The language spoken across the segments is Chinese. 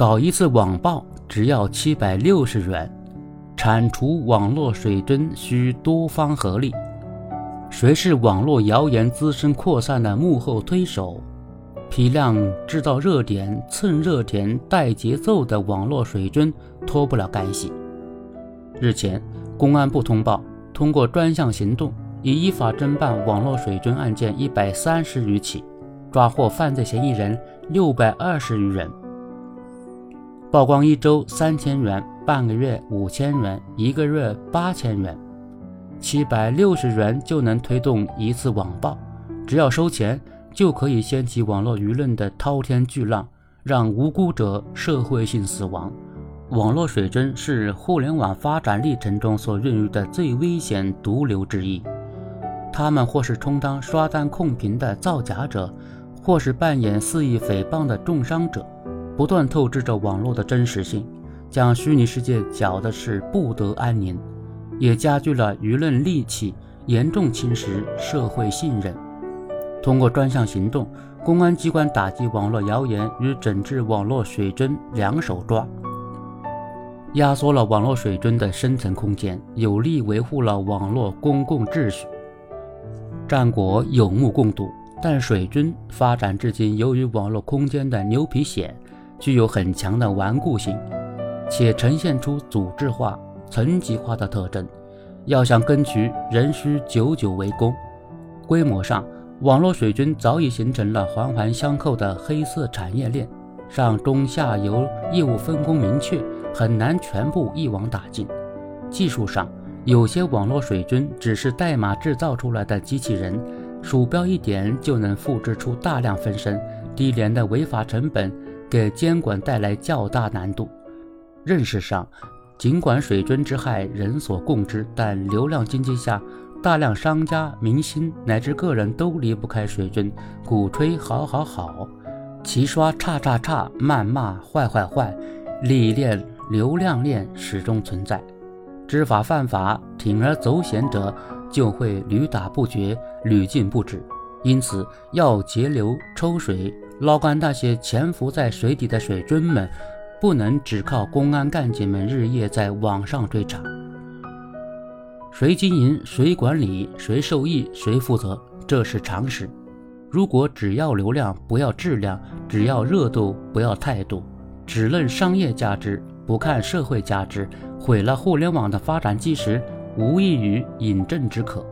搞一次网暴只要七百六十元，铲除网络水军需多方合力。谁是网络谣言滋生扩散的幕后推手？批量制造热点、蹭热点、带节奏的网络水军脱不了干系。日前，公安部通报，通过专项行动，已依法侦办网络水军案件一百三十余起，抓获犯罪嫌疑人六百二十余人。曝光一周三千元，半个月五千元，一个月八千元。七百六十元就能推动一次网暴，只要收钱就可以掀起网络舆论的滔天巨浪，让无辜者社会性死亡。网络水军是互联网发展历程中所孕育的最危险毒瘤之一，他们或是充当刷单控评的造假者，或是扮演肆意诽谤的重伤者，不断透支着网络的真实性，将虚拟世界搅的是不得安宁。也加剧了舆论戾气，严重侵蚀社会信任。通过专项行动，公安机关打击网络谣言与整治网络水军两手抓，压缩了网络水军的生存空间，有力维护了网络公共秩序。战果有目共睹，但水军发展至今，由于网络空间的牛皮癣，具有很强的顽固性，且呈现出组织化。层级化的特征，要想根除，仍需久久为功。规模上，网络水军早已形成了环环相扣的黑色产业链，上中下游业务分工明确，很难全部一网打尽。技术上，有些网络水军只是代码制造出来的机器人，鼠标一点就能复制出大量分身，低廉的违法成本给监管带来较大难度。认识上，尽管水军之害人所共知，但流量经济下，大量商家、明星乃至个人都离不开水军，鼓吹好好好，齐刷差差差，谩骂坏坏坏，利益链、流量链始终存在。知法犯法、铤而走险者就会屡打不绝、屡禁不止。因此，要截流、抽水、捞干那些潜伏在水底的水军们。不能只靠公安干警们日夜在网上追查，谁经营、谁管理、谁受益、谁负责，这是常识。如果只要流量不要质量，只要热度不要态度，只论商业价值不看社会价值，毁了互联网的发展基石，无异于饮鸩止渴。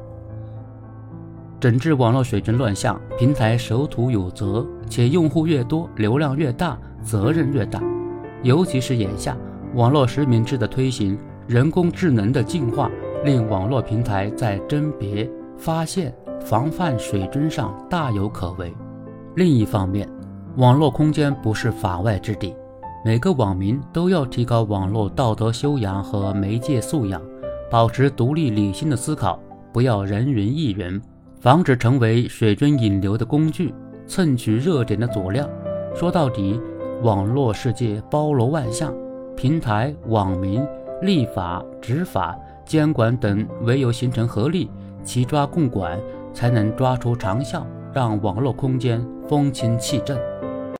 整治网络水军乱象，平台守土有责，且用户越多，流量越大，责任越大。尤其是眼下，网络实名制的推行，人工智能的进化，令网络平台在甄别、发现、防范水军上大有可为。另一方面，网络空间不是法外之地，每个网民都要提高网络道德修养和媒介素养，保持独立理性的思考，不要人云亦云，防止成为水军引流的工具，蹭取热点的佐料。说到底。网络世界包罗万象，平台、网民、立法、执法、监管等，唯有形成合力，齐抓共管，才能抓出长效，让网络空间风清气正。